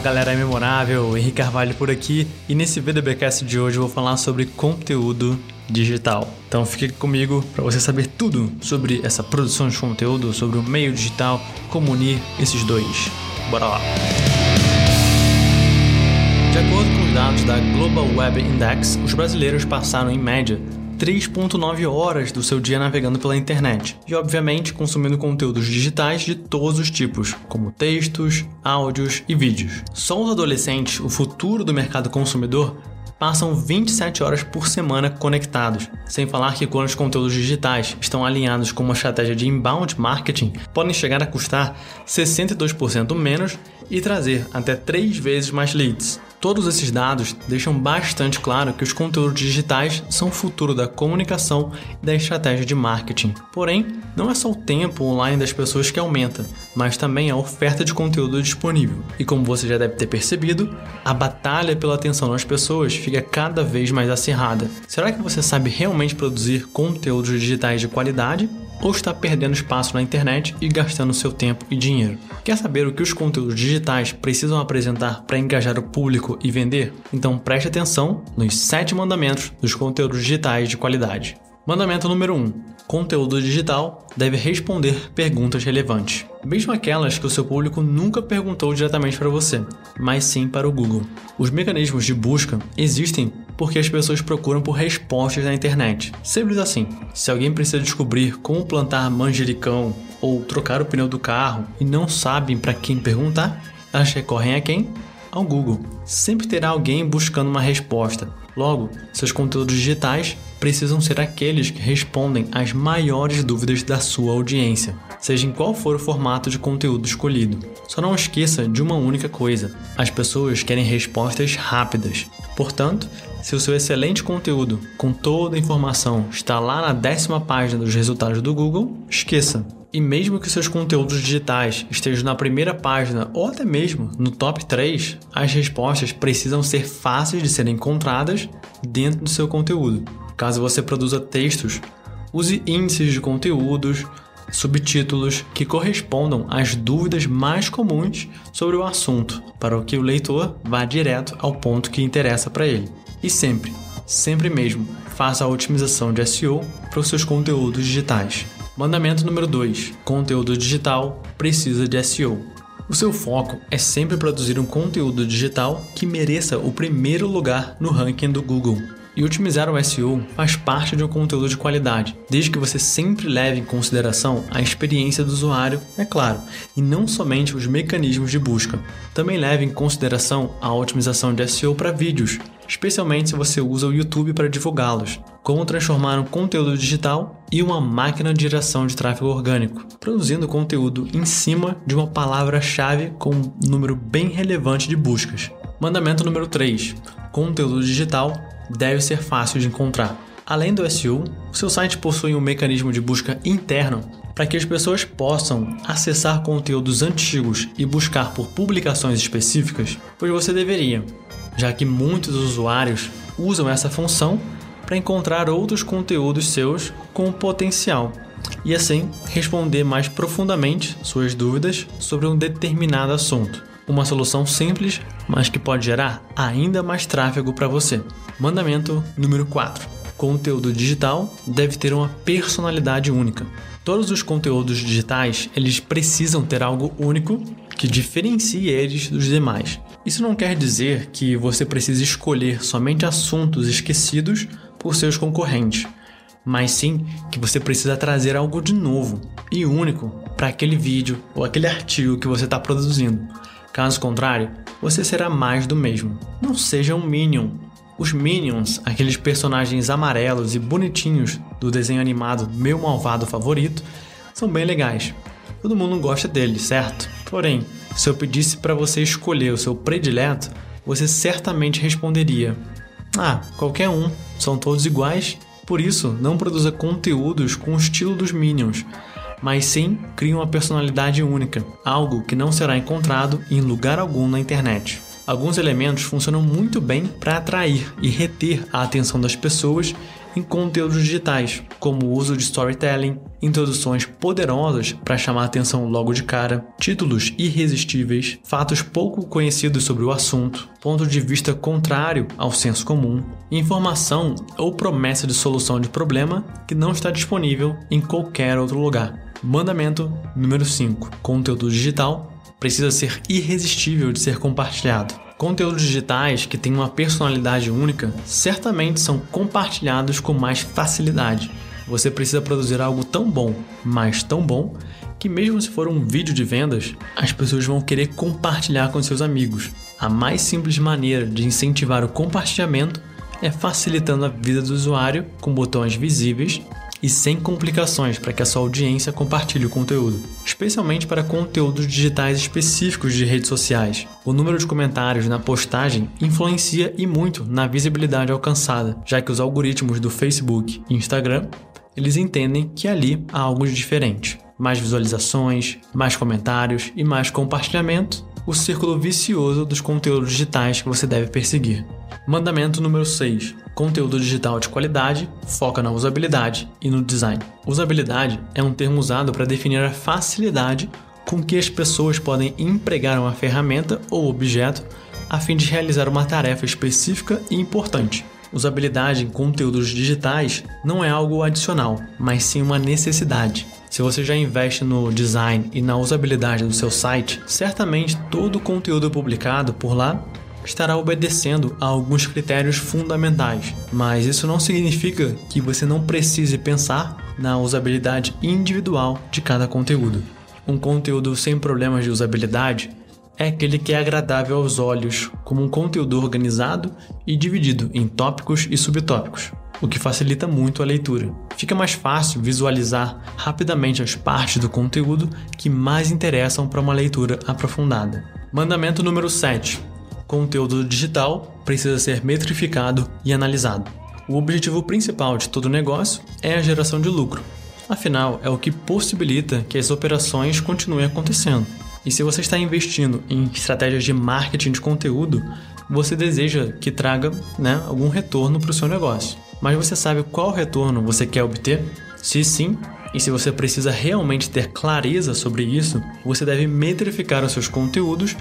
galera memorável, Henrique Carvalho por aqui e nesse VDBcast de hoje eu vou falar sobre conteúdo digital. Então fique comigo para você saber tudo sobre essa produção de conteúdo, sobre o meio digital, como unir esses dois. Bora lá! De acordo com os dados da Global Web Index, os brasileiros passaram em média 3,9 horas do seu dia navegando pela internet e, obviamente, consumindo conteúdos digitais de todos os tipos, como textos, áudios e vídeos. Só os adolescentes, o futuro do mercado consumidor, passam 27 horas por semana conectados. Sem falar que quando os conteúdos digitais estão alinhados com uma estratégia de inbound marketing, podem chegar a custar 62% menos e trazer até 3 vezes mais leads. Todos esses dados deixam bastante claro que os conteúdos digitais são o futuro da comunicação e da estratégia de marketing. Porém, não é só o tempo online das pessoas que aumenta, mas também a oferta de conteúdo disponível. E como você já deve ter percebido, a batalha pela atenção das pessoas fica cada vez mais acirrada. Será que você sabe realmente produzir conteúdos digitais de qualidade? ou está perdendo espaço na internet e gastando seu tempo e dinheiro. Quer saber o que os conteúdos digitais precisam apresentar para engajar o público e vender? Então preste atenção nos 7 mandamentos dos conteúdos digitais de qualidade. Mandamento número 1: Conteúdo digital deve responder perguntas relevantes, mesmo aquelas que o seu público nunca perguntou diretamente para você, mas sim para o Google. Os mecanismos de busca existem porque as pessoas procuram por respostas na internet. Simples assim. Se alguém precisa descobrir como plantar manjericão ou trocar o pneu do carro e não sabem para quem perguntar, elas recorrem a quem? Ao Google. Sempre terá alguém buscando uma resposta. Logo, seus conteúdos digitais precisam ser aqueles que respondem às maiores dúvidas da sua audiência, seja em qual for o formato de conteúdo escolhido. Só não esqueça de uma única coisa: as pessoas querem respostas rápidas. Portanto, se o seu excelente conteúdo, com toda a informação, está lá na décima página dos resultados do Google, esqueça. E mesmo que seus conteúdos digitais estejam na primeira página ou até mesmo no top 3, as respostas precisam ser fáceis de serem encontradas dentro do seu conteúdo. Caso você produza textos, use índices de conteúdos, subtítulos que correspondam às dúvidas mais comuns sobre o assunto, para que o leitor vá direto ao ponto que interessa para ele. E sempre, sempre mesmo, faça a otimização de SEO para os seus conteúdos digitais. Mandamento número 2: Conteúdo digital precisa de SEO. O seu foco é sempre produzir um conteúdo digital que mereça o primeiro lugar no ranking do Google. E otimizar o SEO faz parte de um conteúdo de qualidade, desde que você sempre leve em consideração a experiência do usuário, é claro, e não somente os mecanismos de busca. Também leve em consideração a otimização de SEO para vídeos, especialmente se você usa o YouTube para divulgá-los. Como transformar um conteúdo digital e uma máquina de geração de tráfego orgânico, produzindo conteúdo em cima de uma palavra-chave com um número bem relevante de buscas. Mandamento número 3: Conteúdo digital deve ser fácil de encontrar. Além do SEO, o seu site possui um mecanismo de busca interno para que as pessoas possam acessar conteúdos antigos e buscar por publicações específicas, pois você deveria, já que muitos usuários usam essa função para encontrar outros conteúdos seus com potencial e assim responder mais profundamente suas dúvidas sobre um determinado assunto. Uma solução simples, mas que pode gerar ainda mais tráfego para você. Mandamento número 4. Conteúdo digital deve ter uma personalidade única. Todos os conteúdos digitais, eles precisam ter algo único que diferencie eles dos demais. Isso não quer dizer que você precise escolher somente assuntos esquecidos por seus concorrentes, mas sim que você precisa trazer algo de novo e único para aquele vídeo ou aquele artigo que você está produzindo. Caso contrário, você será mais do mesmo. Não seja um Minion. Os Minions, aqueles personagens amarelos e bonitinhos do desenho animado Meu Malvado Favorito, são bem legais. Todo mundo gosta deles, certo? Porém, se eu pedisse para você escolher o seu predileto, você certamente responderia: Ah, qualquer um, são todos iguais. Por isso, não produza conteúdos com o estilo dos Minions mas sim cria uma personalidade única, algo que não será encontrado em lugar algum na internet. Alguns elementos funcionam muito bem para atrair e reter a atenção das pessoas em conteúdos digitais, como o uso de storytelling, introduções poderosas para chamar a atenção logo de cara, títulos irresistíveis, fatos pouco conhecidos sobre o assunto, ponto de vista contrário ao senso comum, informação ou promessa de solução de problema que não está disponível em qualquer outro lugar. Mandamento número 5: conteúdo digital precisa ser irresistível de ser compartilhado. Conteúdos digitais que têm uma personalidade única certamente são compartilhados com mais facilidade. Você precisa produzir algo tão bom, mas tão bom, que mesmo se for um vídeo de vendas, as pessoas vão querer compartilhar com seus amigos. A mais simples maneira de incentivar o compartilhamento é facilitando a vida do usuário com botões visíveis e sem complicações para que a sua audiência compartilhe o conteúdo, especialmente para conteúdos digitais específicos de redes sociais. O número de comentários na postagem influencia e muito na visibilidade alcançada, já que os algoritmos do Facebook e Instagram eles entendem que ali há algo de diferente. Mais visualizações, mais comentários e mais compartilhamento, o círculo vicioso dos conteúdos digitais que você deve perseguir. Mandamento número 6. Conteúdo digital de qualidade foca na usabilidade e no design. Usabilidade é um termo usado para definir a facilidade com que as pessoas podem empregar uma ferramenta ou objeto a fim de realizar uma tarefa específica e importante. Usabilidade em conteúdos digitais não é algo adicional, mas sim uma necessidade. Se você já investe no design e na usabilidade do seu site, certamente todo o conteúdo publicado por lá estará obedecendo a alguns critérios fundamentais, mas isso não significa que você não precise pensar na usabilidade individual de cada conteúdo. Um conteúdo sem problemas de usabilidade é aquele que é agradável aos olhos, como um conteúdo organizado e dividido em tópicos e subtópicos, o que facilita muito a leitura. Fica mais fácil visualizar rapidamente as partes do conteúdo que mais interessam para uma leitura aprofundada. Mandamento número 7 conteúdo digital precisa ser metrificado e analisado. O objetivo principal de todo negócio é a geração de lucro. Afinal, é o que possibilita que as operações continuem acontecendo. E se você está investindo em estratégias de marketing de conteúdo, você deseja que traga né, algum retorno para o seu negócio. Mas você sabe qual retorno você quer obter? Se sim, e se você precisa realmente ter clareza sobre isso, você deve metrificar os seus conteúdos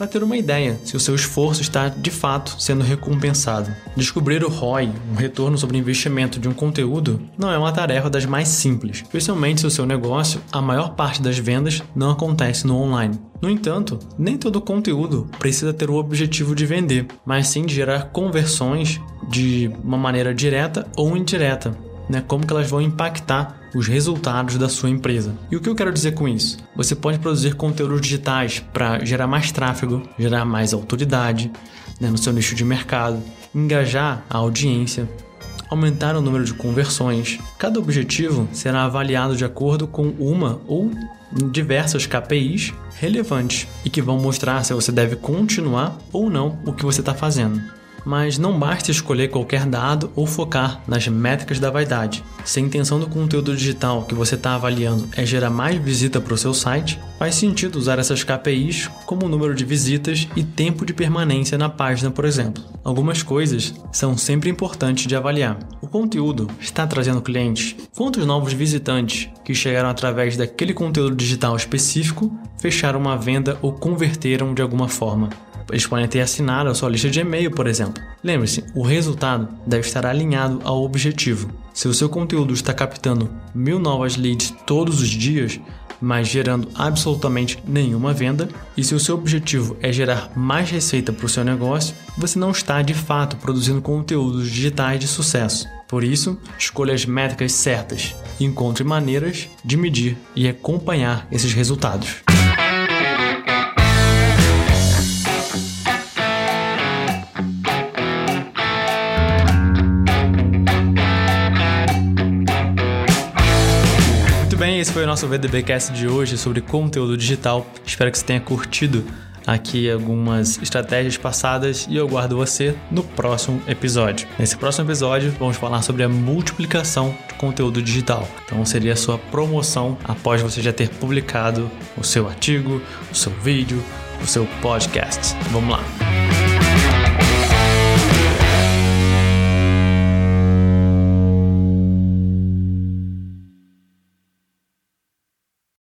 para ter uma ideia se o seu esforço está de fato sendo recompensado. Descobrir o ROI, um retorno sobre investimento de um conteúdo, não é uma tarefa das mais simples, especialmente se o seu negócio, a maior parte das vendas não acontece no online. No entanto, nem todo conteúdo precisa ter o objetivo de vender, mas sim de gerar conversões de uma maneira direta ou indireta, né? Como que elas vão impactar os resultados da sua empresa. E o que eu quero dizer com isso? Você pode produzir conteúdos digitais para gerar mais tráfego, gerar mais autoridade né, no seu nicho de mercado, engajar a audiência, aumentar o número de conversões. Cada objetivo será avaliado de acordo com uma ou diversas KPIs relevantes e que vão mostrar se você deve continuar ou não o que você está fazendo. Mas não basta escolher qualquer dado ou focar nas métricas da vaidade. Se a intenção do conteúdo digital que você está avaliando é gerar mais visita para o seu site, faz sentido usar essas KPIs como o número de visitas e tempo de permanência na página, por exemplo. Algumas coisas são sempre importantes de avaliar. O conteúdo está trazendo clientes? Quantos novos visitantes que chegaram através daquele conteúdo digital específico fecharam uma venda ou converteram de alguma forma? Eles podem ter assinado a sua lista de e-mail, por exemplo. Lembre-se, o resultado deve estar alinhado ao objetivo. Se o seu conteúdo está captando mil novas leads todos os dias, mas gerando absolutamente nenhuma venda, e se o seu objetivo é gerar mais receita para o seu negócio, você não está de fato produzindo conteúdos digitais de sucesso. Por isso, escolha as métricas certas encontre maneiras de medir e acompanhar esses resultados. Esse foi o nosso VDBcast de hoje sobre conteúdo digital. Espero que você tenha curtido aqui algumas estratégias passadas e eu guardo você no próximo episódio. Nesse próximo episódio, vamos falar sobre a multiplicação de conteúdo digital. Então, seria a sua promoção após você já ter publicado o seu artigo, o seu vídeo, o seu podcast. Vamos lá!